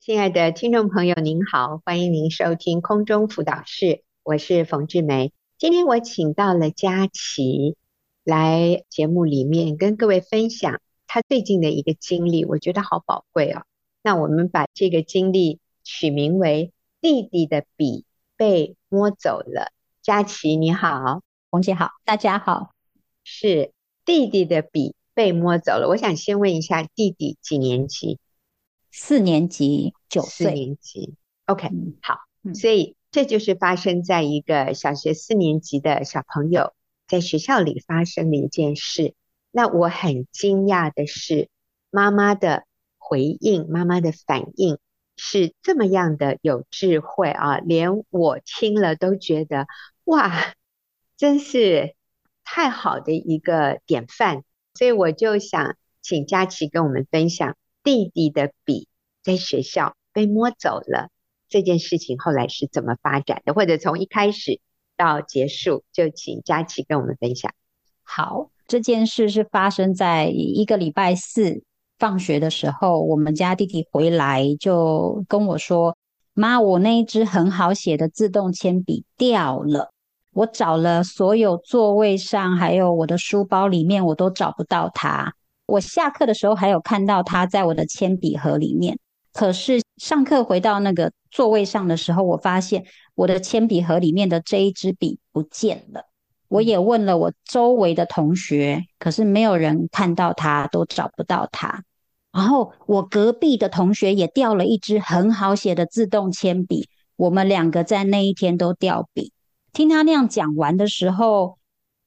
亲爱的听众朋友，您好，欢迎您收听空中辅导室，我是冯志梅。今天我请到了佳琪来节目里面跟各位分享她最近的一个经历，我觉得好宝贵哦。那我们把这个经历取名为“弟弟的笔被摸走了”。佳琪你好，冯姐好，大家好。是弟弟的笔被摸走了，我想先问一下，弟弟几年级？四年级，九岁。四年级，OK，好。所以这就是发生在一个小学四年级的小朋友在学校里发生的一件事。那我很惊讶的是，妈妈的回应，妈妈的反应是这么样的有智慧啊！连我听了都觉得，哇，真是太好的一个典范。所以我就想请佳琪跟我们分享。弟弟的笔在学校被摸走了，这件事情后来是怎么发展的？或者从一开始到结束，就请佳琪跟我们分享。好，这件事是发生在一个礼拜四放学的时候，我们家弟弟回来就跟我说：“妈，我那一支很好写的自动铅笔掉了，我找了所有座位上，还有我的书包里面，我都找不到它。”我下课的时候还有看到它在我的铅笔盒里面，可是上课回到那个座位上的时候，我发现我的铅笔盒里面的这一支笔不见了。我也问了我周围的同学，可是没有人看到他，都找不到他。然后我隔壁的同学也掉了一支很好写的自动铅笔，我们两个在那一天都掉笔。听他那样讲完的时候，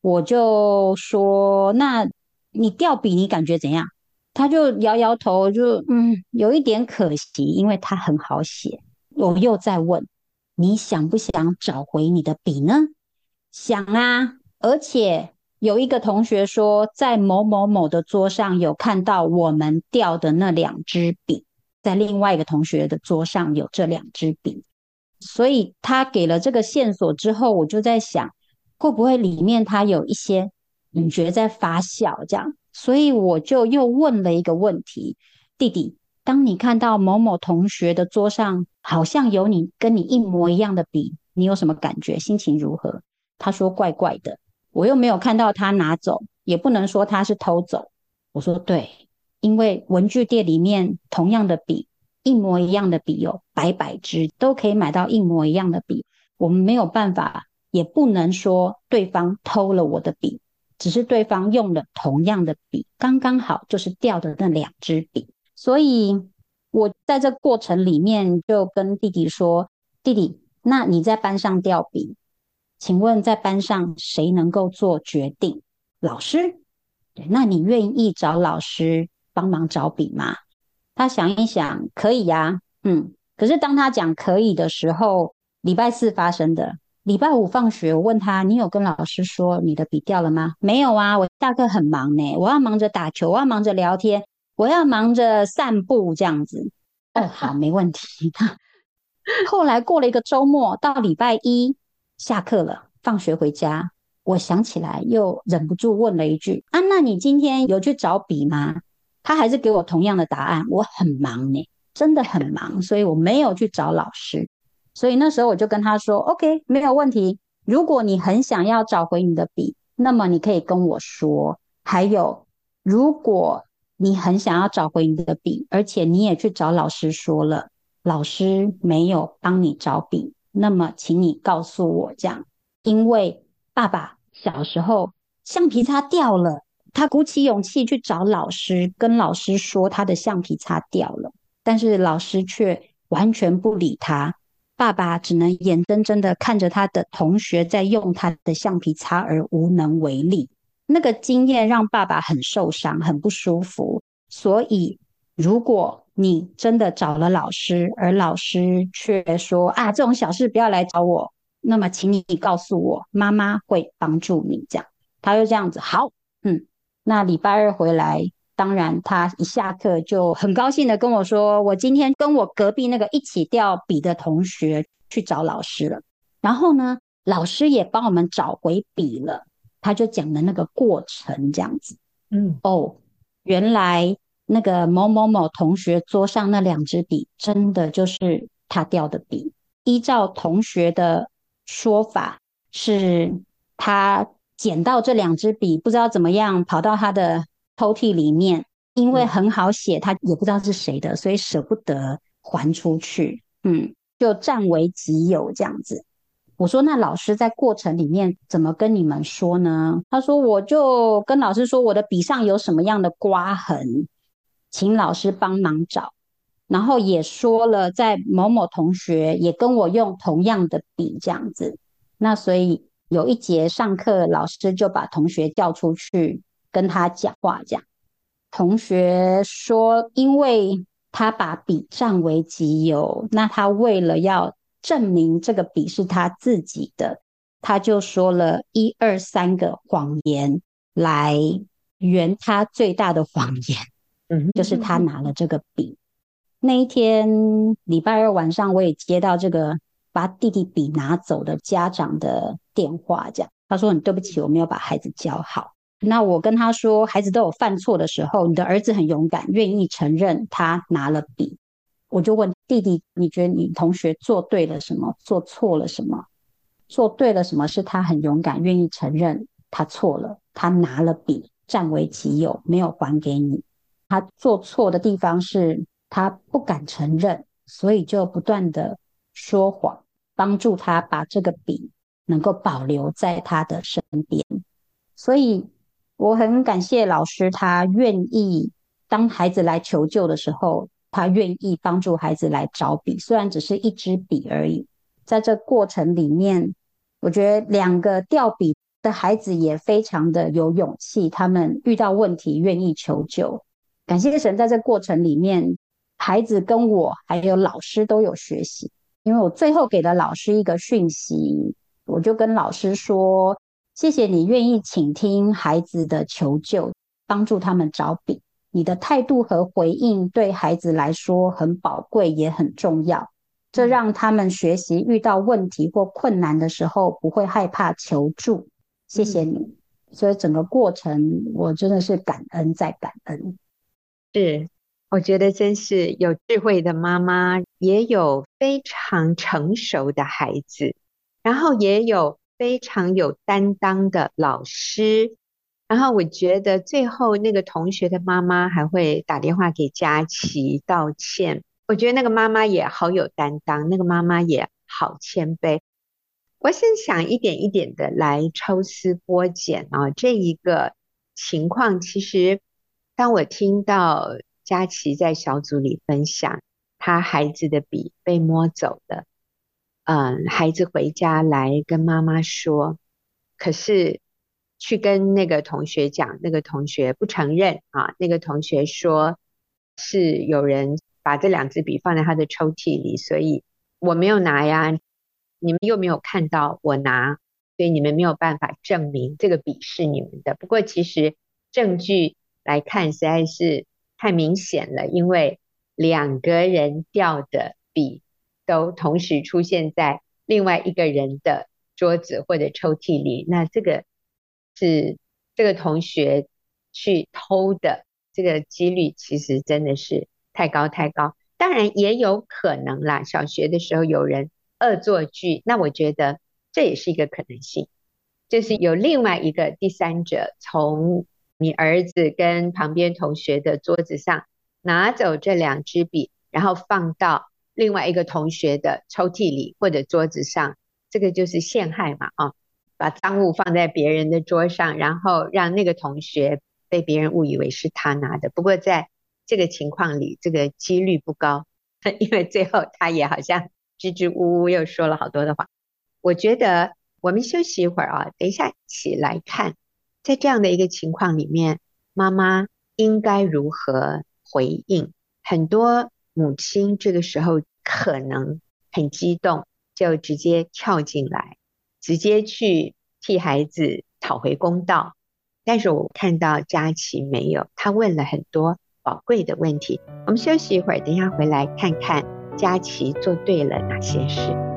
我就说那。你掉笔，你感觉怎样？他就摇摇头，就嗯，有一点可惜，因为他很好写。我又在问，你想不想找回你的笔呢？想啊，而且有一个同学说，在某某某的桌上有看到我们掉的那两支笔，在另外一个同学的桌上有这两支笔，所以他给了这个线索之后，我就在想，会不会里面他有一些。你觉得在发酵这样，所以我就又问了一个问题：弟弟，当你看到某某同学的桌上好像有你跟你一模一样的笔，你有什么感觉？心情如何？他说怪怪的，我又没有看到他拿走，也不能说他是偷走。我说对，因为文具店里面同样的笔，一模一样的笔有百百支，都可以买到一模一样的笔，我们没有办法，也不能说对方偷了我的笔。只是对方用了同样的笔，刚刚好就是掉的那两支笔，所以我在这过程里面就跟弟弟说：“弟弟，那你在班上掉笔，请问在班上谁能够做决定？老师？对，那你愿意找老师帮忙找笔吗？”他想一想，可以呀，嗯。可是当他讲可以的时候，礼拜四发生的。礼拜五放学，我问他：“你有跟老师说你的笔掉了吗？”没有啊，我下课很忙呢，我要忙着打球，我要忙着聊天，我要忙着散步这样子。哦，好，没问题。后来过了一个周末，到礼拜一下课了，放学回家，我想起来又忍不住问了一句：“啊，那你今天有去找笔吗？”他还是给我同样的答案：“我很忙呢，真的很忙，所以我没有去找老师。”所以那时候我就跟他说：“OK，没有问题。如果你很想要找回你的笔，那么你可以跟我说。还有，如果你很想要找回你的笔，而且你也去找老师说了，老师没有帮你找笔，那么请你告诉我这样。因为爸爸小时候橡皮擦掉了，他鼓起勇气去找老师，跟老师说他的橡皮擦掉了，但是老师却完全不理他。”爸爸只能眼睁睁的看着他的同学在用他的橡皮擦而无能为力。那个经验让爸爸很受伤，很不舒服。所以，如果你真的找了老师，而老师却说啊，这种小事不要来找我，那么请你告诉我，妈妈会帮助你。这样，他就这样子。好，嗯，那礼拜二回来。当然，他一下课就很高兴的跟我说：“我今天跟我隔壁那个一起掉笔的同学去找老师了。然后呢，老师也帮我们找回笔了。他就讲的那个过程这样子。嗯，哦，原来那个某某某同学桌上那两支笔，真的就是他掉的笔。依照同学的说法，是他捡到这两支笔，不知道怎么样跑到他的抽屉里面，因为很好写，他也不知道是谁的，所以舍不得还出去。嗯，就占为己有这样子。我说，那老师在过程里面怎么跟你们说呢？他说，我就跟老师说，我的笔上有什么样的刮痕，请老师帮忙找。然后也说了，在某某同学也跟我用同样的笔这样子。那所以有一节上课，老师就把同学叫出去跟他讲话，这样。同学说，因为他把笔占为己有，那他为了要证明这个笔是他自己的，他就说了一二三个谎言来圆他最大的谎言，嗯，就是他拿了这个笔。那一天礼拜二晚上，我也接到这个把弟弟笔拿走的家长的电话，这样他说：“很对不起，我没有把孩子教好。”那我跟他说：“孩子都有犯错的时候，你的儿子很勇敢，愿意承认他拿了笔。”我就问弟弟：“你觉得你同学做对了什么？做错了什么？做对了什么？是他很勇敢，愿意承认他错了，他拿了笔占为己有，没有还给你。他做错的地方是。”他不敢承认，所以就不断的说谎，帮助他把这个笔能够保留在他的身边。所以我很感谢老师，他愿意当孩子来求救的时候，他愿意帮助孩子来找笔，虽然只是一支笔而已。在这过程里面，我觉得两个掉笔的孩子也非常的有勇气，他们遇到问题愿意求救。感谢神，在这过程里面。孩子跟我还有老师都有学习，因为我最后给了老师一个讯息，我就跟老师说：“谢谢你愿意倾听孩子的求救，帮助他们找笔。你的态度和回应对孩子来说很宝贵，也很重要。这让他们学习遇到问题或困难的时候不会害怕求助。谢谢你。所以整个过程我真的是感恩再感恩。是。我觉得真是有智慧的妈妈，也有非常成熟的孩子，然后也有非常有担当的老师。然后我觉得最后那个同学的妈妈还会打电话给佳琪道歉。我觉得那个妈妈也好有担当，那个妈妈也好谦卑。我是想一点一点的来抽丝剥茧啊，这一个情况其实当我听到。佳琪在小组里分享，他孩子的笔被摸走了。嗯，孩子回家来跟妈妈说，可是去跟那个同学讲，那个同学不承认啊。那个同学说是有人把这两支笔放在他的抽屉里，所以我没有拿呀。你们又没有看到我拿，所以你们没有办法证明这个笔是你们的。不过其实证据来看，实在是。太明显了，因为两个人掉的笔都同时出现在另外一个人的桌子或者抽屉里，那这个是这个同学去偷的，这个几率其实真的是太高太高。当然也有可能啦，小学的时候有人恶作剧，那我觉得这也是一个可能性，就是有另外一个第三者从。你儿子跟旁边同学的桌子上拿走这两支笔，然后放到另外一个同学的抽屉里或者桌子上，这个就是陷害嘛啊！把赃物放在别人的桌上，然后让那个同学被别人误以为是他拿的。不过在这个情况里，这个几率不高，因为最后他也好像支支吾吾又说了好多的话。我觉得我们休息一会儿啊，等一下一起来看。在这样的一个情况里面，妈妈应该如何回应？很多母亲这个时候可能很激动，就直接跳进来，直接去替孩子讨回公道。但是我看到佳琪没有，她问了很多宝贵的问题。我们休息一会儿，等一下回来看看佳琪做对了哪些事。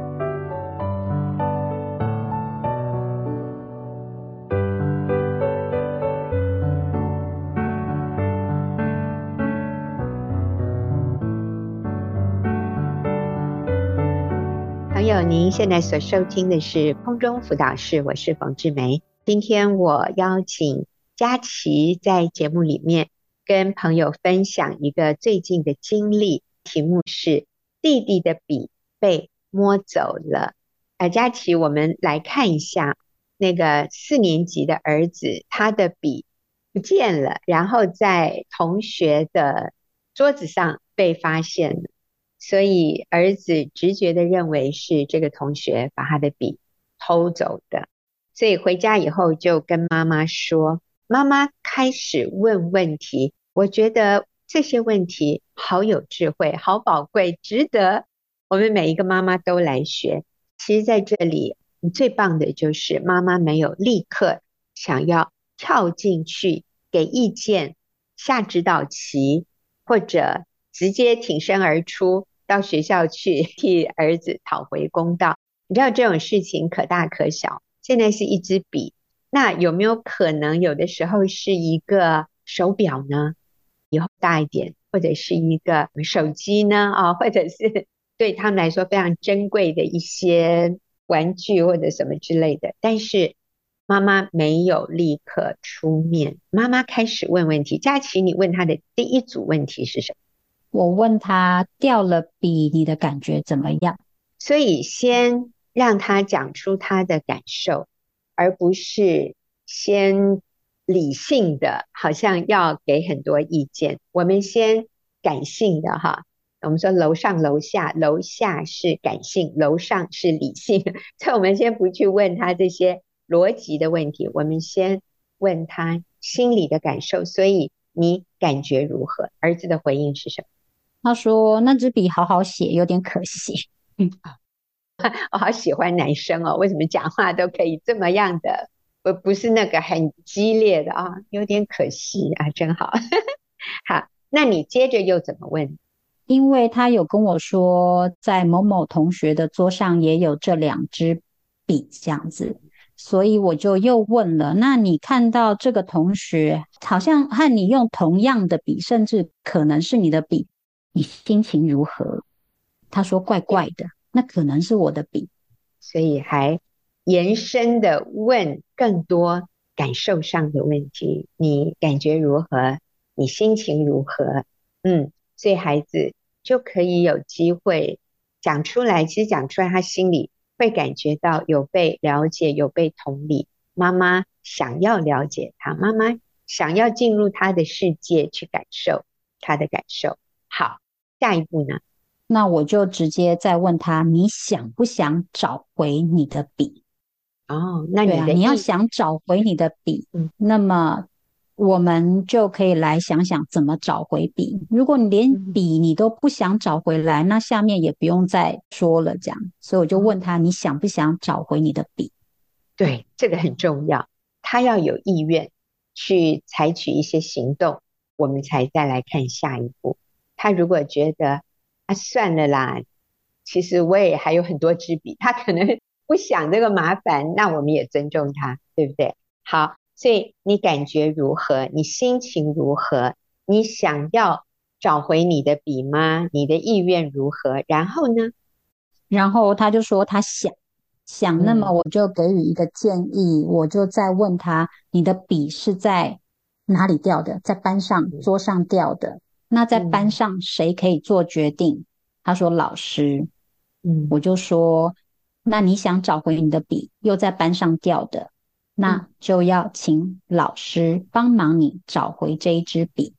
您现在所收听的是空中辅导室，我是冯志梅。今天我邀请佳琪在节目里面跟朋友分享一个最近的经历，题目是弟弟的笔被摸走了。啊，佳琪，我们来看一下那个四年级的儿子，他的笔不见了，然后在同学的桌子上被发现了。所以儿子直觉的认为是这个同学把他的笔偷走的，所以回家以后就跟妈妈说，妈妈开始问问题，我觉得这些问题好有智慧，好宝贵，值得我们每一个妈妈都来学。其实在这里你最棒的就是妈妈没有立刻想要跳进去给意见、下指导棋，或者直接挺身而出。到学校去 替儿子讨回公道，你知道这种事情可大可小。现在是一支笔，那有没有可能有的时候是一个手表呢？以后大一点，或者是一个手机呢？啊，或者是 对他们来说非常珍贵的一些玩具或者什么之类的。但是妈妈没有立刻出面，妈妈开始问问题。佳琪，你问他的第一组问题是什么？我问他掉了笔，你的感觉怎么样？所以先让他讲出他的感受，而不是先理性的，好像要给很多意见。我们先感性的哈，我们说楼上楼下，楼下是感性，楼上是理性。所以我们先不去问他这些逻辑的问题，我们先问他心里的感受。所以你感觉如何？儿子的回应是什么？他说：“那支笔好好写，有点可惜。”嗯，我好喜欢男生哦，为什么讲话都可以这么样的？不不是那个很激烈的啊，有点可惜啊，真好。好，那你接着又怎么问？因为他有跟我说，在某某同学的桌上也有这两支笔，这样子，所以我就又问了：那你看到这个同学好像和你用同样的笔，甚至可能是你的笔。你心情如何？他说怪怪的，那可能是我的笔，所以还延伸的问更多感受上的问题。你感觉如何？你心情如何？嗯，所以孩子就可以有机会讲出来。其实讲出来，他心里会感觉到有被了解，有被同理。妈妈想要了解他，妈妈想要进入他的世界去感受他的感受。好。下一步呢？那我就直接再问他：你想不想找回你的笔？哦，那你的、啊、你要想找回你的笔，嗯，那么我们就可以来想想怎么找回笔。如果你连笔你都不想找回来，那下面也不用再说了，这样。所以我就问他：你想不想找回你的笔？对，这个很重要，他要有意愿去采取一些行动，我们才再来看下一步。他如果觉得啊，算了啦，其实我也还有很多支笔，他可能 不想这个麻烦，那我们也尊重他，对不对？好，所以你感觉如何？你心情如何？你想要找回你的笔吗？你的意愿如何？然后呢？然后他就说他想想，那么我就给予一个建议，嗯、我就再问他，你的笔是在哪里掉的？在班上桌上掉的。那在班上谁可以做决定？嗯、他说老师，嗯，我就说，那你想找回你的笔，又在班上掉的，那就要请老师帮忙你找回这一支笔，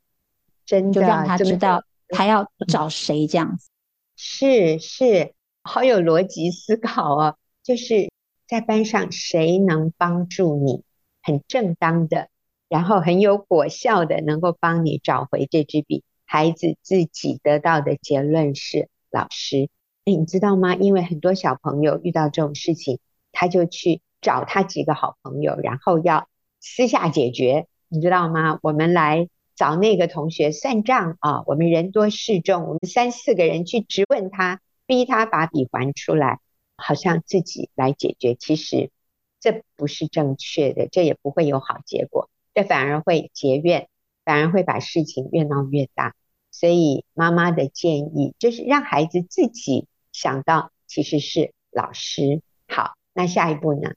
真的，就让他知道他要找谁这样子。是是，好有逻辑思考哦，就是在班上谁能帮助你，很正当的，然后很有果效的，能够帮你找回这支笔。孩子自己得到的结论是老师，哎，你知道吗？因为很多小朋友遇到这种事情，他就去找他几个好朋友，然后要私下解决，你知道吗？我们来找那个同学算账啊！我们人多势众，我们三四个人去质问他，逼他把笔还出来，好像自己来解决。其实这不是正确的，这也不会有好结果，这反而会结怨。反而会把事情越闹越大，所以妈妈的建议就是让孩子自己想到，其实是老师。好，那下一步呢？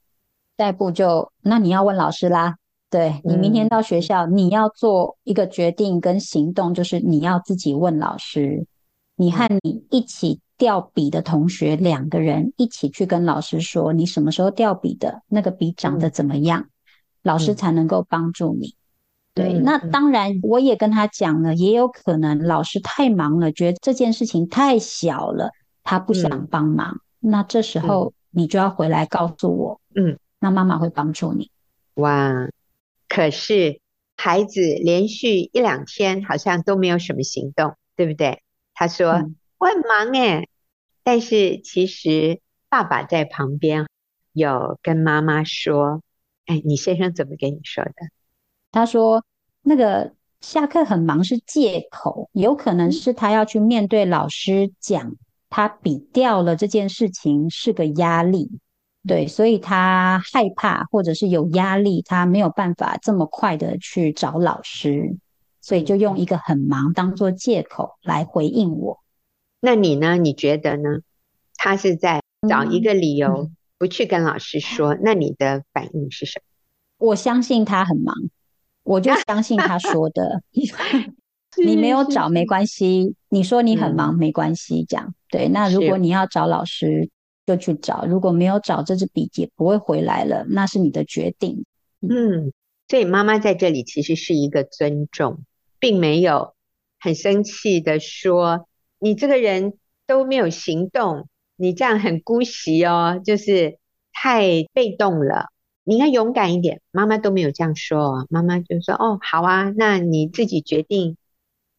下一步就那你要问老师啦。对，你明天到学校，嗯，你要做一个决定跟行动，就是你要自己问老师，你和你一起掉笔的同学两个人一起去跟老师说，你什么时候掉笔的，那个笔长得怎么样，嗯，老师才能够帮助你。对，那当然我也跟他讲了，也有可能老师太忙了，觉得这件事情太小了，他不想帮忙。嗯，那这时候你就要回来告诉我，嗯，那妈妈会帮助你。哇。可是孩子连续一两天好像都没有什么行动，对不对？他说：“嗯、我很忙诶。”但是其实爸爸在旁边有跟妈妈说：“哎，你先生怎么跟你说的？”他说：“那个下课很忙是借口，有可能是他要去面对老师讲他比掉了这件事情是个压力。”对，所以他害怕或者是有压力，他没有办法这么快的去找老师，所以就用一个很忙当做借口来回应我。那你呢？你觉得呢？他是在找一个理由不去跟老师说，嗯、那你的反应是什么？我相信他很忙，我就相信他 说的。你没有找没关系，你说你很忙没关系，这样对。那如果你要找老师。就去找，如果没有找这支笔也不会回来了，那是你的决定。嗯，所以妈妈在这里其实是一个尊重，并没有很生气的说你这个人都没有行动，你这样很姑息哦，就是太被动了。你应该勇敢一点。妈妈都没有这样说，妈妈就说哦，好啊，那你自己决定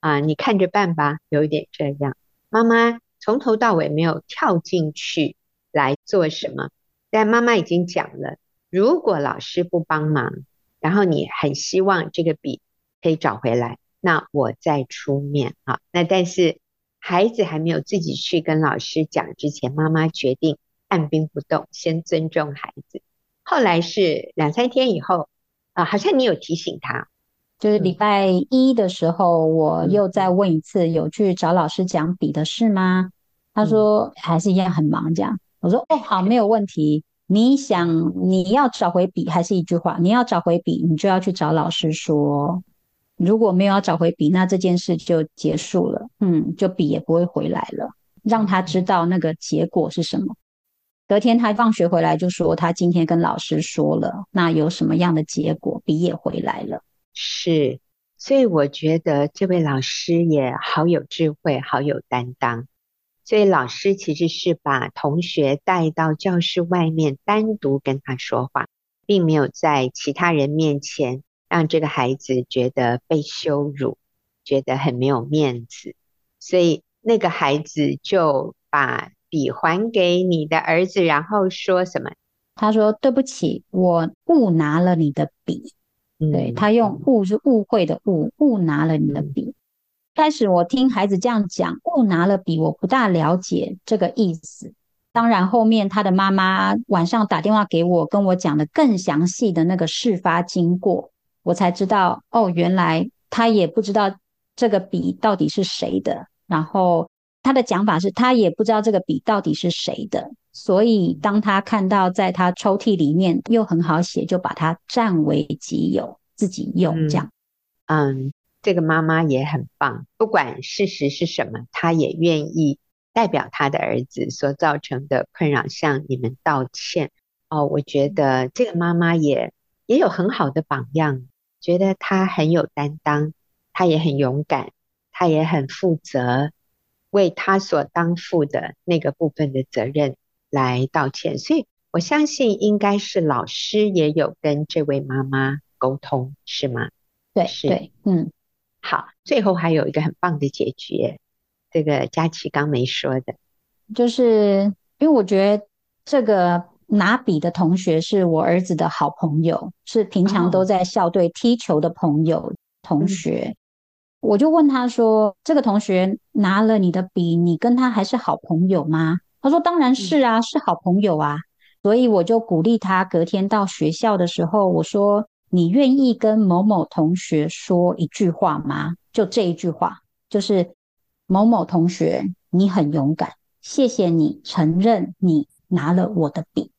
啊，你看着办吧。有一点这样，妈妈从头到尾没有跳进去。来做什么？但妈妈已经讲了，如果老师不帮忙，然后你很希望这个笔可以找回来，那我再出面啊。那但是孩子还没有自己去跟老师讲之前，妈妈决定按兵不动，先尊重孩子。后来是两三天以后啊，好像你有提醒他，就是礼拜一的时候，我又再问一次，有去找老师讲笔的事吗？他说还是一样很忙，这样。我说哦，好，没有问题。你想你要找回笔，还是一句话，你要找回笔，你就要去找老师说。如果没有要找回笔，那这件事就结束了。嗯，就笔也不会回来了。让他知道那个结果是什么。隔天他放学回来就说，他今天跟老师说了，那有什么样的结果，笔也回来了。是，所以我觉得这位老师也好有智慧，好有担当。所以老师其实是把同学带到教室外面，单独跟他说话，并没有在其他人面前让这个孩子觉得被羞辱，觉得很没有面子。所以那个孩子就把笔还给你的儿子，然后说什么？他说：“对不起，我误拿了你的笔。嗯”对，他用“误”是误会的“误”，误拿了你的笔。开始我听孩子这样讲，误拿了笔，我不大了解这个意思。当然后面他的妈妈晚上打电话给我，跟我讲了更详细的那个事发经过，我才知道哦，原来他也不知道这个笔到底是谁的。然后他的讲法是他也不知道这个笔到底是谁的，所以当他看到在他抽屉里面又很好写，就把它占为己有，自己用这样。嗯。嗯这个妈妈也很棒，不管事实是什么，她也愿意代表她的儿子所造成的困扰向你们道歉。哦，我觉得这个妈妈也也有很好的榜样，觉得她很有担当，她也很勇敢，她也很负责，为他所当负的那个部分的责任来道歉。所以我相信，应该是老师也有跟这位妈妈沟通，是吗？对，是，对，嗯。好，最后还有一个很棒的结局，这个佳琪刚没说的，就是因为我觉得这个拿笔的同学是我儿子的好朋友，是平常都在校队踢球的朋友、哦、同学。我就问他说：“这个同学拿了你的笔，你跟他还是好朋友吗？”他说：“当然是啊，是好朋友啊。”所以我就鼓励他，隔天到学校的时候，我说。你愿意跟某某同学说一句话吗？就这一句话，就是某某同学，你很勇敢，谢谢你承认你拿了我的笔，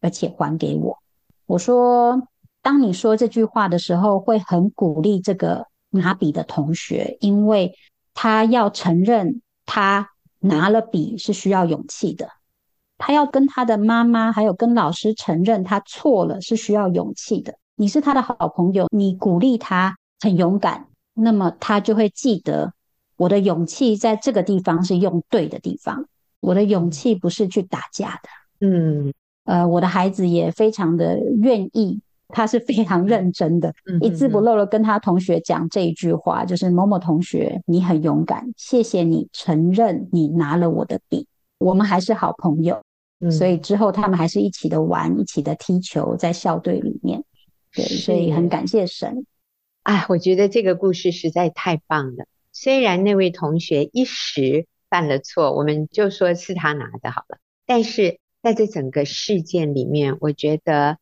而且还给我。我说，当你说这句话的时候，会很鼓励这个拿笔的同学，因为他要承认他拿了笔是需要勇气的，他要跟他的妈妈还有跟老师承认他错了是需要勇气的。你是他的好朋友，你鼓励他很勇敢，那么他就会记得我的勇气在这个地方是用对的地方，我的勇气不是去打架的。嗯。呃，我的孩子也非常的愿意，他是非常认真的，一字不漏的跟他同学讲这一句话，就是某某同学，你很勇敢，谢谢你承认你拿了我的笔，我们还是好朋友，嗯、所以之后他们还是一起的玩，一起的踢球，在校队里面，对，所以很感谢神。哎，我觉得这个故事实在太棒了。虽然那位同学一时犯了错，我们就说是他拿的好了，但是。在这整个事件里面，我觉得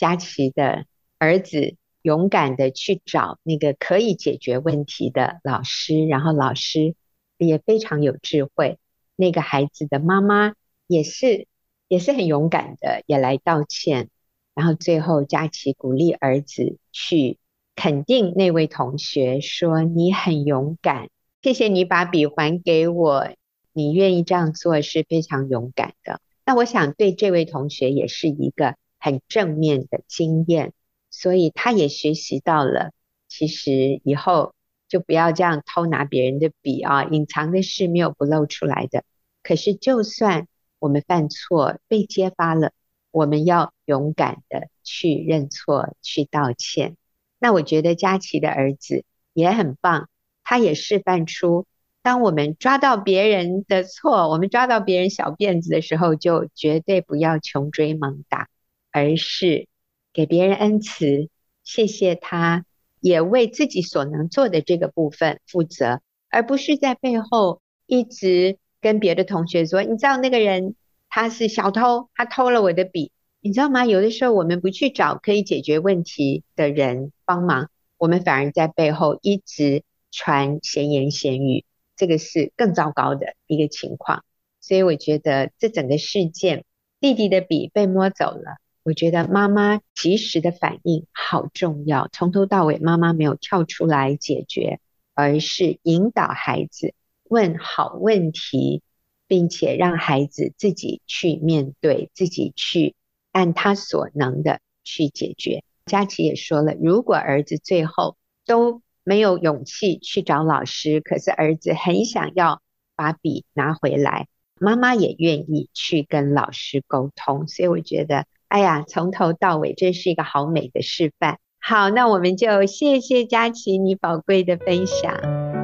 佳琪的儿子勇敢的去找那个可以解决问题的老师，然后老师也非常有智慧。那个孩子的妈妈也是也是很勇敢的，也来道歉。然后最后佳琪鼓励儿子去肯定那位同学，说你很勇敢，谢谢你把笔还给我，你愿意这样做是非常勇敢的。那我想对这位同学也是一个很正面的经验，所以他也学习到了，其实以后就不要这样偷拿别人的笔啊，隐藏的事没有不露出来的。可是就算我们犯错被揭发了，我们要勇敢的去认错、去道歉。那我觉得佳琪的儿子也很棒，他也示范出。当我们抓到别人的错，我们抓到别人小辫子的时候，就绝对不要穷追猛打，而是给别人恩慈，谢谢他，也为自己所能做的这个部分负责，而不是在背后一直跟别的同学说，你知道那个人他是小偷，他偷了我的笔，你知道吗？有的时候我们不去找可以解决问题的人帮忙，我们反而在背后一直传闲言闲语。这个是更糟糕的一个情况，所以我觉得这整个事件，弟弟的笔被摸走了，我觉得妈妈及时的反应好重要。从头到尾，妈妈没有跳出来解决，而是引导孩子问好问题，并且让孩子自己去面对，自己去按他所能的去解决。佳琪也说了，如果儿子最后都没有勇气去找老师，可是儿子很想要把笔拿回来，妈妈也愿意去跟老师沟通，所以我觉得，哎呀，从头到尾真是一个好美的示范。好，那我们就谢谢佳琪你宝贵的分享，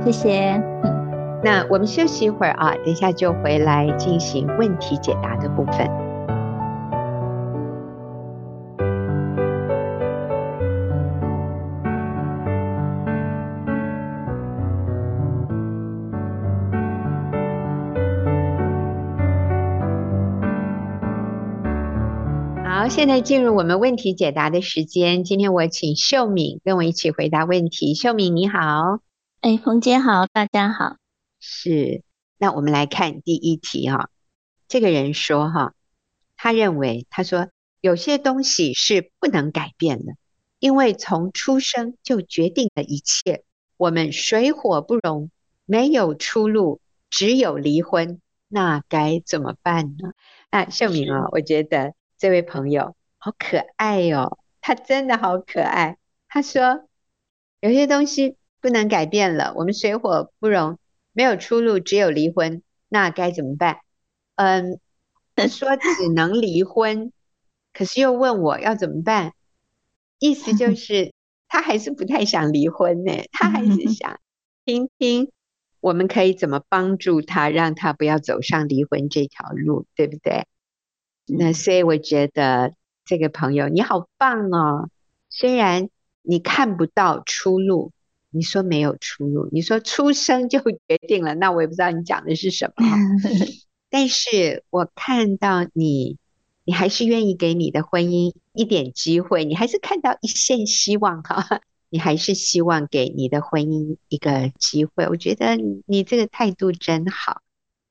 谢谢。那我们休息一会儿啊，等一下就回来进行问题解答的部分。现在进入我们问题解答的时间。今天我请秀敏跟我一起回答问题。秀敏你好，哎，冯姐好，大家好。是，那我们来看第一题哈。这个人说哈，他认为他说有些东西是不能改变的，因为从出生就决定了一切。我们水火不容，没有出路，只有离婚，那该怎么办呢？啊，秀敏啊，我觉得。这位朋友好可爱哟、哦，他真的好可爱。他说有些东西不能改变了，我们水火不容，没有出路，只有离婚，那该怎么办？嗯，说只能离婚，可是又问我要怎么办，意思就 是他还是不太想离婚呢，他还是想 听听我们可以怎么帮助他，让他不要走上离婚这条路，对不对？那所以我觉得这个朋友你好棒哦，虽然你看不到出路，你说没有出路，你说出生就决定了，那我也不知道你讲的是什么。但是我看到你，你还是愿意给你的婚姻一点机会，你还是看到一线希望哈，你还是希望给你的婚姻一个机会。我觉得你这个态度真好，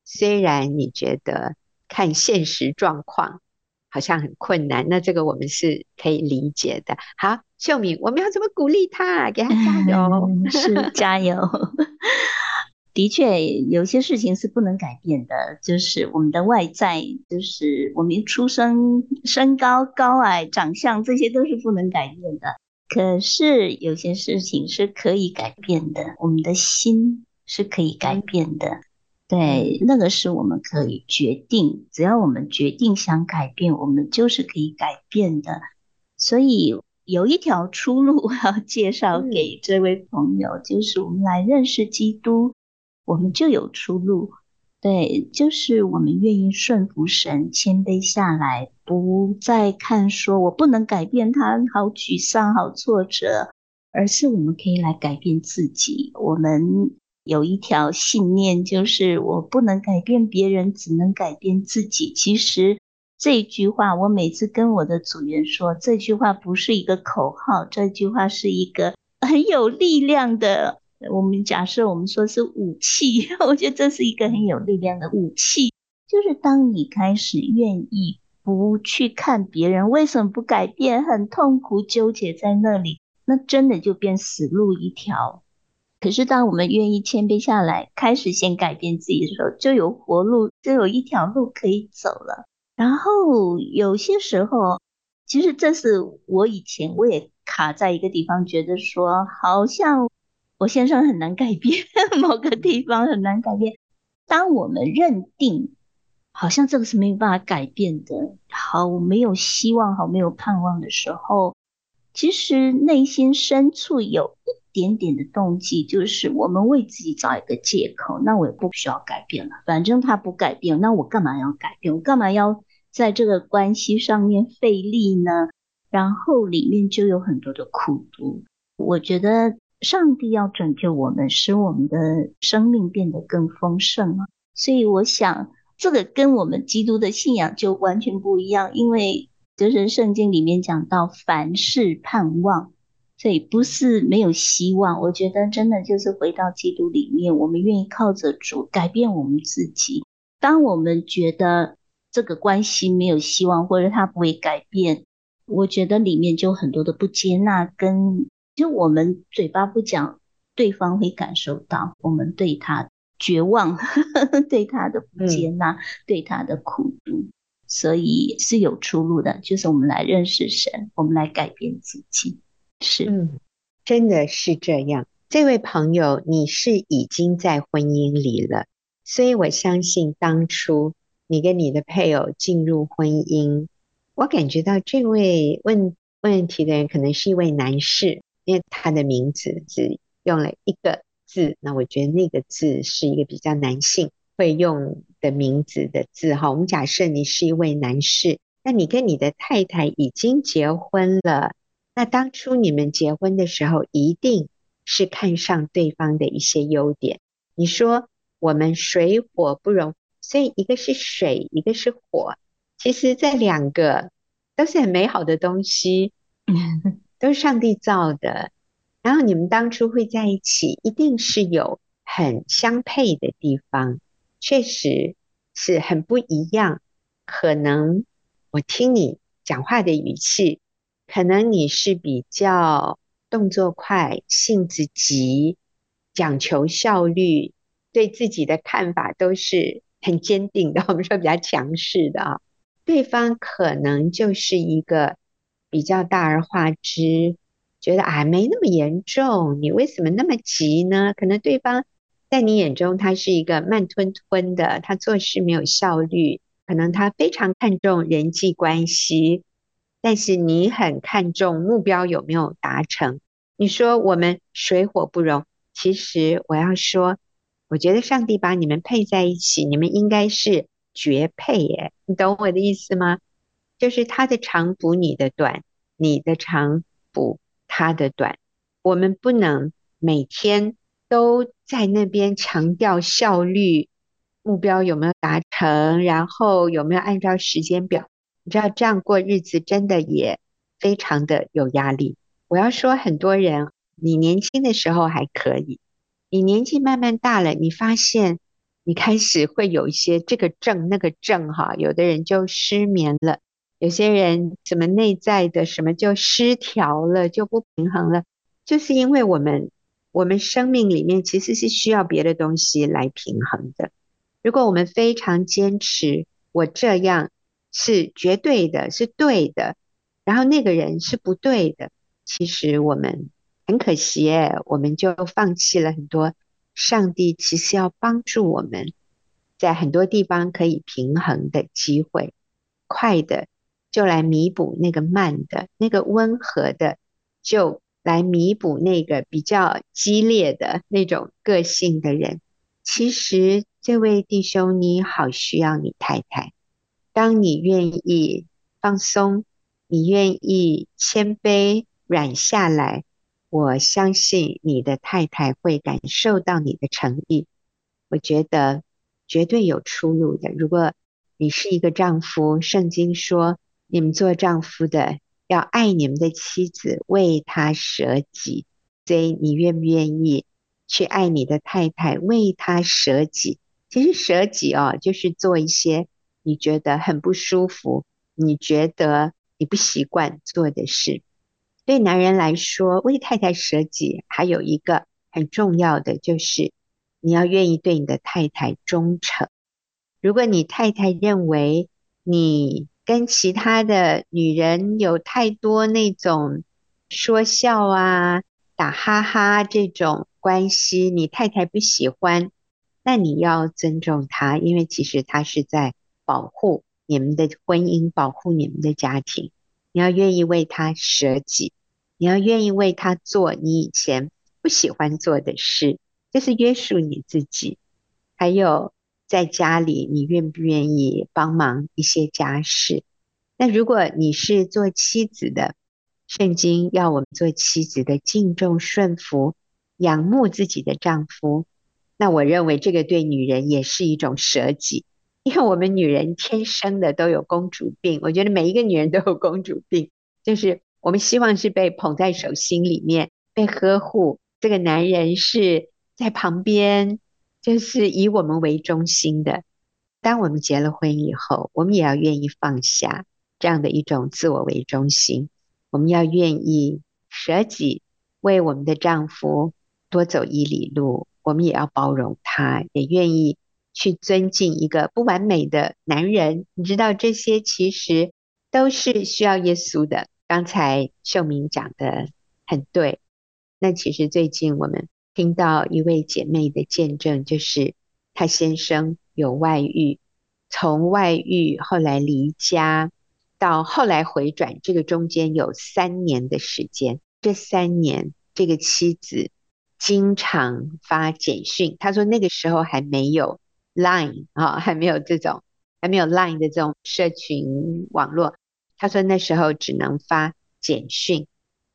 虽然你觉得。看现实状况，好像很困难。那这个我们是可以理解的。好，秀敏，我们要怎么鼓励他？给他加油，是加油。的确，有些事情是不能改变的，就是我们的外在，就是我们出生、身高、高矮、长相，这些都是不能改变的。可是有些事情是可以改变的，我们的心是可以改变的。对，那个是我们可以决定，只要我们决定想改变，我们就是可以改变的。所以有一条出路 要介绍给这位朋友，就是我们来认识基督。我们就有出路，对，就是我们愿意顺服神，谦卑下来，不再看说我不能改变他，好沮丧，好挫折，而是我们可以来改变自己。我们有一条信念，就是我不能改变别人，只能改变自己。其实这句话，我每次跟我的组员说，这句话不是一个口号，这句话是一个 很有力量的。我们假设我们说是武器，我觉得这是一个很有力量的武器。就是当你开始愿意不去看别人为什么不改变，很痛苦纠结在那里，那真的就变死路一条。可是当我们愿意谦卑下来，开始先改变自己的时候，就有活路，就有一条路可以走了。然后有些时候，其实这是我以前我也卡在一个地方，觉得说好像。我先生很难改变，某个地方很难改变。当我们认定好像这个是没有办法改变的，好没有希望，好没有盼望的时候，其实内心深处有一点点的动机，就是我们为自己找一个借口。那我也不需要改变了，反正他不改变，那我干嘛要改变？我干嘛要在这个关系上面费力呢？然后里面就有很多的苦毒。我觉得。上帝要拯救我们，使我们的生命变得更丰盛啊！所以我想，这个跟我们基督的信仰就完全不一样，因为就是圣经里面讲到凡事盼望，所以不是没有希望。我觉得真的就是回到基督里面，我们愿意靠着主改变我们自己。当我们觉得这个关系没有希望，或者它不会改变，我觉得里面就很多的不接纳跟。就我们嘴巴不讲，对方会感受到我们对他绝望，呵 呵对他的不接纳，嗯、对他的苦毒，所以是有出路的。就是我们来认识神，我们来改变自己。是，真的是这样。这位朋友，你是已经在婚姻里了，所以我相信当初你跟你的配偶进入婚姻，我感觉到这位问问题的人可能是一位男士。因为他的名字只用了一个字，那我觉得那个字是一个比较男性会用的名字的字哈。我们假设你是一位男士，那你跟你的太太已经结婚了，那当初你们结婚的时候，一定是看上对方的一些优点。你说我们水火不容，所以一个是水，一个是火，其实这两个都是很美好的东西。都是上帝造的，然后你们当初会在一起，一定是有很相配的地方，确实是很不一样。可能我听你讲话的语气，可能你是比较动作快、性子急、讲求效率，对自己的看法都是很坚定的。我们说比较强势的啊，对方可能就是一个。比较大而化之，觉得啊没那么严重，你为什么那么急呢？可能对方在你眼中他是一个慢吞吞的，他做事没有效率，可能他非常看重人际关系，但是你很看重目标有没有达成。你说我们水火不容，其实我要说，我觉得上帝把你们配在一起，你们应该是绝配耶，你懂我的意思吗？就是他的长补你的短，你的长补他的短。我们不能每天都在那边强调效率，目标有没有达成，然后有没有按照时间表。你知道这样过日子真的也非常的有压力。我要说，很多人，你年轻的时候还可以，你年纪慢慢大了，你发现你开始会有一些这个症那个症哈，有的人就失眠了，有些人什么内在的什么就失调了，就不平衡了，就是因为我们我们生命里面其实是需要别的东西来平衡的。如果我们非常坚持我这样是绝对的，是对的，然后那个人是不对的，其实我们很可惜诶，我们就放弃了很多。上帝其实要帮助我们，在很多地方可以平衡的机会，快的就来弥补那个慢的，那个温和的就来弥补那个比较激烈的那种个性的人。其实这位弟兄，你好需要你太太。当你愿意放松，你愿意谦卑软下来。我相信你的太太会感受到你的诚意，我觉得绝对有出路的。如果你是一个丈夫，圣经说你们做丈夫的要爱你们的妻子，为她舍己。所以你愿不愿意去爱你的太太，为她舍己？其实舍己哦，就是做一些你觉得很不舒服、你觉得你不习惯做的事。对男人来说，为太太舍己，还有一个很重要的就是，你要愿意对你的太太忠诚。如果你太太认为你跟其他的女人有太多那种说笑啊、打哈哈这种关系，你太太不喜欢，那你要尊重她，因为其实她是在保护你们的婚姻，保护你们的家庭。你要愿意为他舍己，你要愿意为他做你以前不喜欢做的事，就是约束你自己。还有在家里，你愿不愿意帮忙一些家事？那如果你是做妻子的，圣经要我们做妻子的敬重顺服，仰慕自己的丈夫。那我认为这个对女人也是一种舍己。因为我们女人天生的都有公主病，我觉得每一个女人都有公主病，就是我们希望是被捧在手心里面，被呵护。这个男人是在旁边，就是以我们为中心的。当我们结了婚以后，我们也要愿意放下这样的一种自我为中心，我们要愿意舍己，为我们的丈夫多走一里路。我们也要包容他，也愿意。去尊敬一个不完美的男人，你知道这些其实都是需要耶稣的。刚才秀明讲的很对。那其实最近我们听到一位姐妹的见证，就是她先生有外遇，从外遇后来离家，到后来回转，这个中间有三年的时间。这三年，这个妻子经常发简讯，她说那个时候还没有。Line 啊，还没有这种，还没有 Line 的这种社群网络。他说那时候只能发简讯，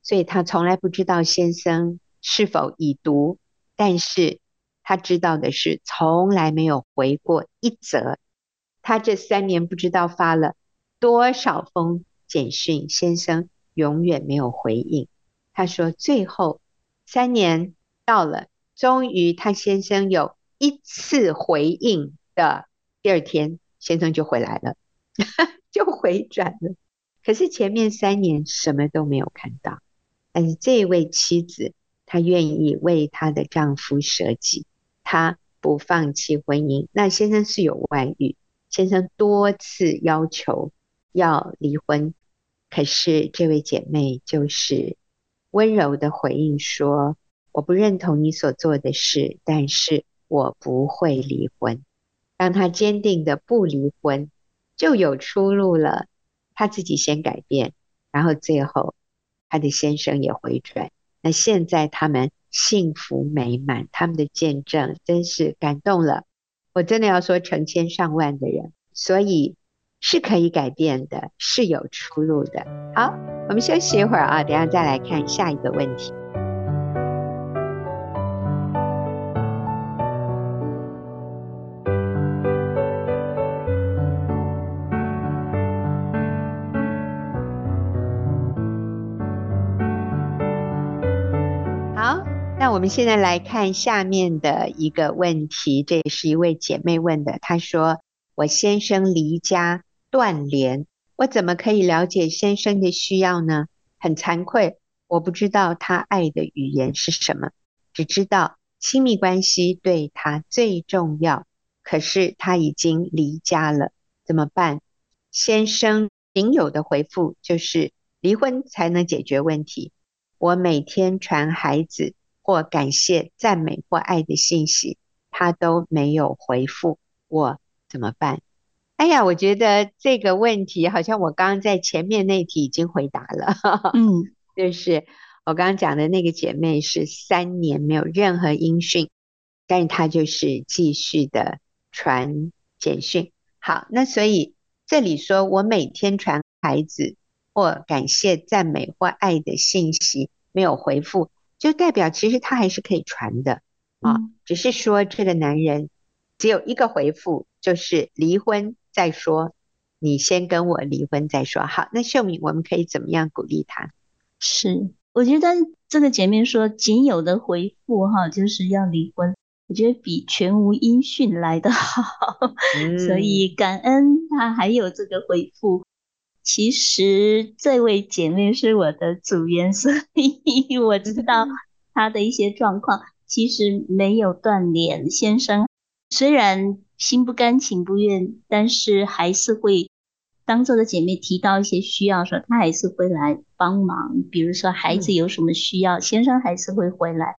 所以他从来不知道先生是否已读。但是他知道的是，从来没有回过一则。他这三年不知道发了多少封简讯，先生永远没有回应。他说最后三年到了，终于他先生有。一次回应的第二天，先生就回来了，就回转了。可是前面三年什么都没有看到。但是这位妻子，她愿意为她的丈夫舍己，她不放弃婚姻。那先生是有外遇，先生多次要求要离婚，可是这位姐妹就是温柔的回应说：“我不认同你所做的事，但是。”我不会离婚。当他坚定的不离婚，就有出路了。他自己先改变，然后最后他的先生也回转。那现在他们幸福美满，他们的见证真是感动了。我真的要说成千上万的人，所以是可以改变的，是有出路的。好，我们休息一会儿啊，等下再来看下一个问题。我们现在来看下面的一个问题，这也是一位姐妹问的。她说：“我先生离家断联，我怎么可以了解先生的需要呢？很惭愧，我不知道他爱的语言是什么，只知道亲密关系对他最重要。可是他已经离家了，怎么办？”先生仅有的回复就是：“离婚才能解决问题。”我每天传孩子或感谢、赞美或爱的信息，他都没有回复，我怎么办？哎呀，我觉得这个问题好像我刚刚在前面那题已经回答了。嗯，就是我刚刚讲的那个姐妹是三年没有任何音讯，但是她就是继续的传简讯。好，那所以这里说我每天传孩子。或感谢、赞美或爱的信息没有回复，就代表其实他还是可以传的啊，只是说这个男人只有一个回复，就是离婚再说，你先跟我离婚再说。好，那秀敏，我们可以怎么样鼓励他？是，我觉得这个姐妹说仅有的回复哈，就是要离婚，我觉得比全无音讯来的好，嗯、所以感恩他还有这个回复。其实这位姐妹是我的组员，所以我知道她的一些状况。其实没有断联，先生虽然心不甘情不愿，但是还是会当这个姐妹提到一些需要的时候，她还是会来帮忙。比如说孩子有什么需要，先生还是会回来，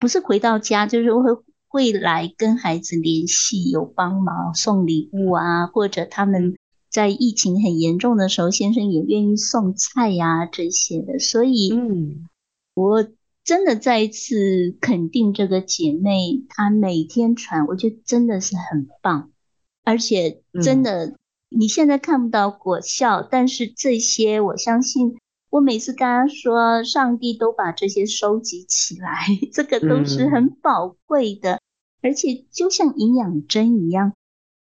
不是回到家，就是会会来跟孩子联系，有帮忙送礼物啊，或者他们。在疫情很严重的时候，先生也愿意送菜呀、啊、这些的，所以，嗯，我真的再一次肯定这个姐妹，她每天传，我觉得真的是很棒，而且真的，你现在看不到果效，嗯、但是这些我相信，我每次跟她说，上帝都把这些收集起来，这个都是很宝贵的，嗯、而且就像营养针一样。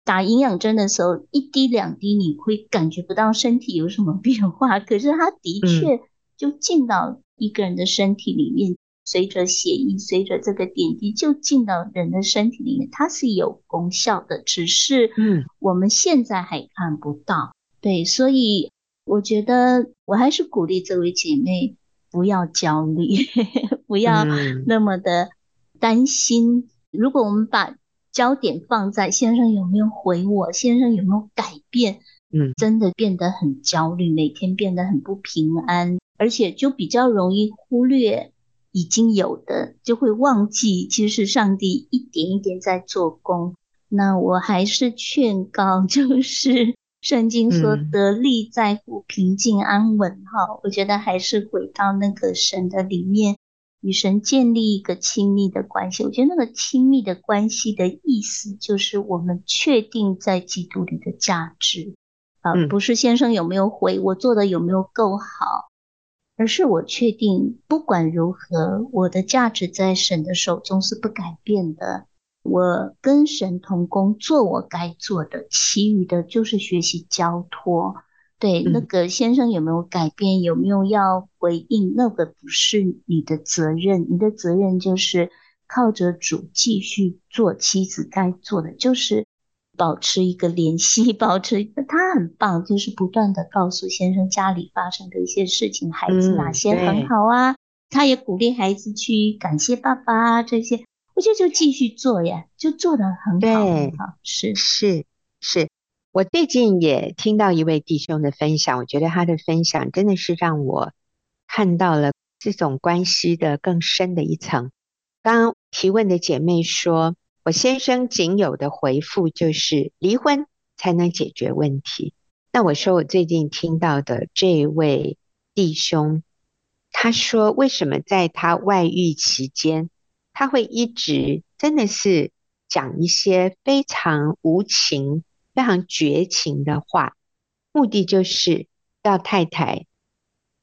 打营养针的时候，一滴两滴你会感觉不到身体有什么变化，可是它的确就进到一个人的身体里面，随着血液，随着这个点滴就进到人的身体里面，它是有功效的，只是嗯，我们现在还看不到。对，所以我觉得我还是鼓励这位姐妹不要焦虑，不要那么的担心。如果我们把焦点放在先生有没有回我，先生有没有改变？嗯，真的变得很焦虑，每天变得很不平安，而且就比较容易忽略已经有的，就会忘记其实上帝一点一点在做工。那我还是劝告，就是圣经说得力在乎平静安稳哈，我觉得还是回到那个神的里面。与神建立一个亲密的关系，我觉得那个亲密的关系的意思就是我们确定在基督里的价值，啊，不是先生有没有回，我做的有没有够好，而是我确定不管如何，我的价值在神的手中是不改变的。我跟神同工，做我该做的，其余的就是学习交托。对，那个先生有没有改变？有没有要回应？那个不是你的责任，你的责任就是靠着主继续做妻子该做的，就是保持一个联系，保持一个他很棒，就是不断的告诉先生家里发生的一些事情，孩子哪些很好啊，嗯、他也鼓励孩子去感谢爸爸啊，这些，我觉得就继续做呀，就做的很好，对很好，是是是。我最近也听到一位弟兄的分享，我觉得他的分享真的是让我看到了这种关系的更深的一层。刚刚提问的姐妹说，我先生仅有的回复就是离婚才能解决问题。那我说我最近听到的这位弟兄，他说为什么在他外遇期间，他会一直真的是讲一些非常无情。非常绝情的话，目的就是要太太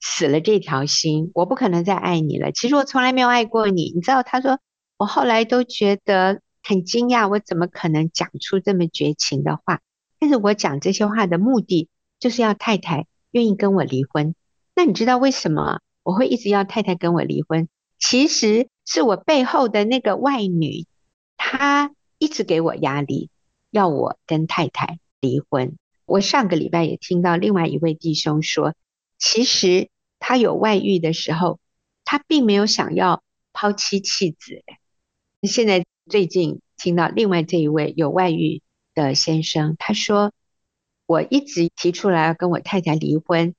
死了这条心，我不可能再爱你了。其实我从来没有爱过你，你知道？他说我后来都觉得很惊讶，我怎么可能讲出这么绝情的话？但是我讲这些话的目的就是要太太愿意跟我离婚。那你知道为什么我会一直要太太跟我离婚？其实是我背后的那个外女，她一直给我压力，要我跟太太离婚。我上个礼拜也听到另外一位弟兄说，其实他有外遇的时候，他并没有想要抛妻弃子。现在最近听到另外这一位有外遇的先生，他说，我一直提出来要跟我太太离婚，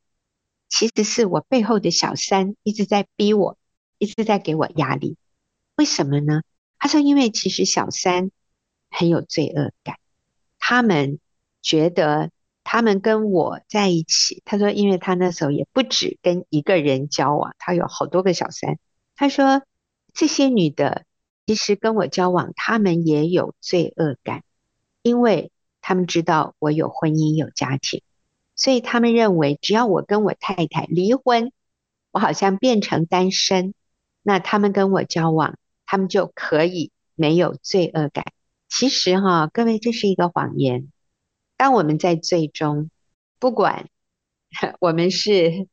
其实是我背后的小三一直在逼我，一直在给我压力。为什么呢？他说，因为其实小三很有罪恶感，他们觉得。他们跟我在一起，他说，因为他那时候也不止跟一个人交往，他有好多个小三。他说，这些女的其实跟我交往，他们也有罪恶感，因为他们知道我有婚姻有家庭，所以他们认为只要我跟我太太离婚，我好像变成单身，那他们跟我交往，他们就可以没有罪恶感。其实哈，各位，这是一个谎言。当我们在最终，不管 我们是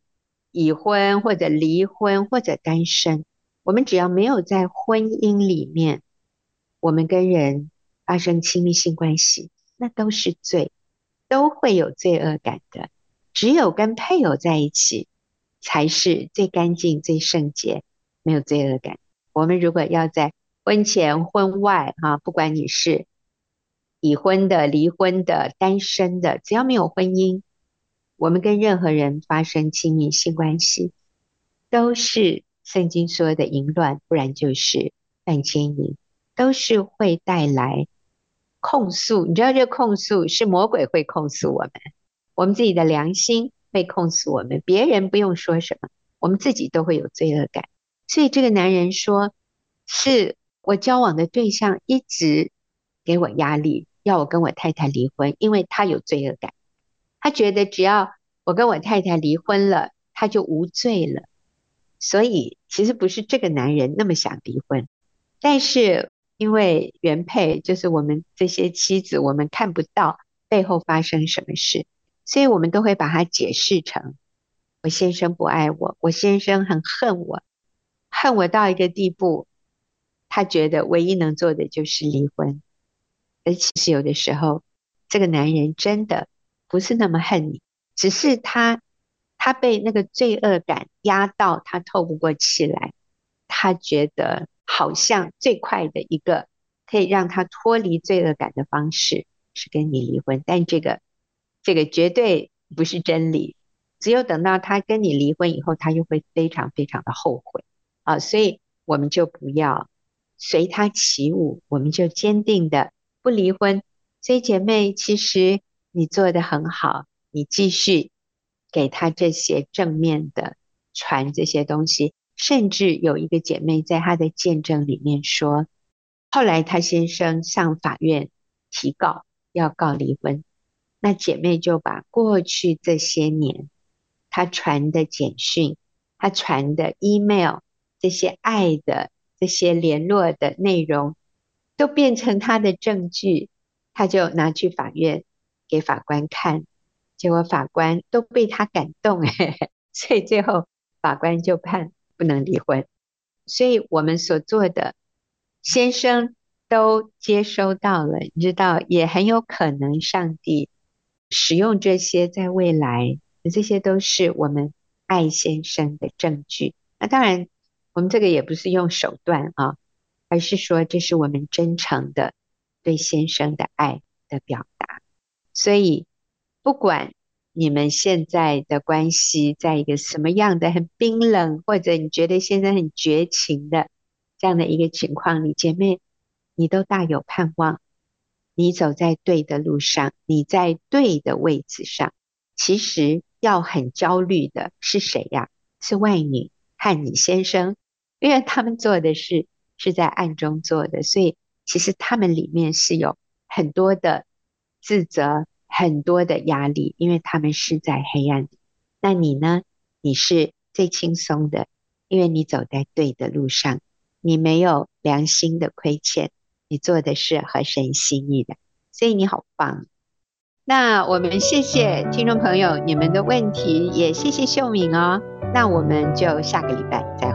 已婚或者离婚或者单身，我们只要没有在婚姻里面，我们跟人发生亲密性关系，那都是罪，都会有罪恶感的。只有跟配偶在一起，才是最干净、最圣洁，没有罪恶感。我们如果要在婚前、婚外，哈，不管你是。已婚的、离婚的、单身的，只要没有婚姻，我们跟任何人发生亲密性关系，都是圣经说的淫乱，不然就是犯奸淫，都是会带来控诉。你知道，这控诉是魔鬼会控诉我们，我们自己的良心会控诉我们，别人不用说什么，我们自己都会有罪恶感。所以这个男人说，是我交往的对象一直给我压力。要我跟我太太离婚，因为他有罪恶感，他觉得只要我跟我太太离婚了，他就无罪了。所以其实不是这个男人那么想离婚，但是因为原配就是我们这些妻子，我们看不到背后发生什么事，所以我们都会把它解释成我先生不爱我，我先生很恨我，恨我到一个地步，他觉得唯一能做的就是离婚。而其实有的时候，这个男人真的不是那么恨你，只是他他被那个罪恶感压到，他透不过气来。他觉得好像最快的一个可以让他脱离罪恶感的方式是跟你离婚，但这个这个绝对不是真理。只有等到他跟你离婚以后，他就会非常非常的后悔啊！所以我们就不要随他起舞，我们就坚定的。不离婚，所以姐妹，其实你做得很好，你继续给他这些正面的传这些东西。甚至有一个姐妹在她的见证里面说，后来她先生向法院提告，要告离婚，那姐妹就把过去这些年她传的简讯、她传的 email 这些爱的这些联络的内容。都变成他的证据，他就拿去法院给法官看，结果法官都被他感动哎，所以最后法官就判不能离婚。所以我们所做的先生都接收到了，你知道，也很有可能上帝使用这些在未来，这些都是我们爱先生的证据。那当然，我们这个也不是用手段啊。而是说，这是我们真诚的对先生的爱的表达。所以，不管你们现在的关系在一个什么样的很冰冷，或者你觉得现在很绝情的这样的一个情况里，姐妹，你都大有盼望。你走在对的路上，你在对的位置上。其实要很焦虑的是谁呀？是外女和你先生，因为他们做的是。是在暗中做的，所以其实他们里面是有很多的自责，很多的压力，因为他们是在黑暗里。那你呢？你是最轻松的，因为你走在对的路上，你没有良心的亏欠，你做的是合神心意的，所以你好棒。那我们谢谢听众朋友你们的问题，也谢谢秀敏哦。那我们就下个礼拜再。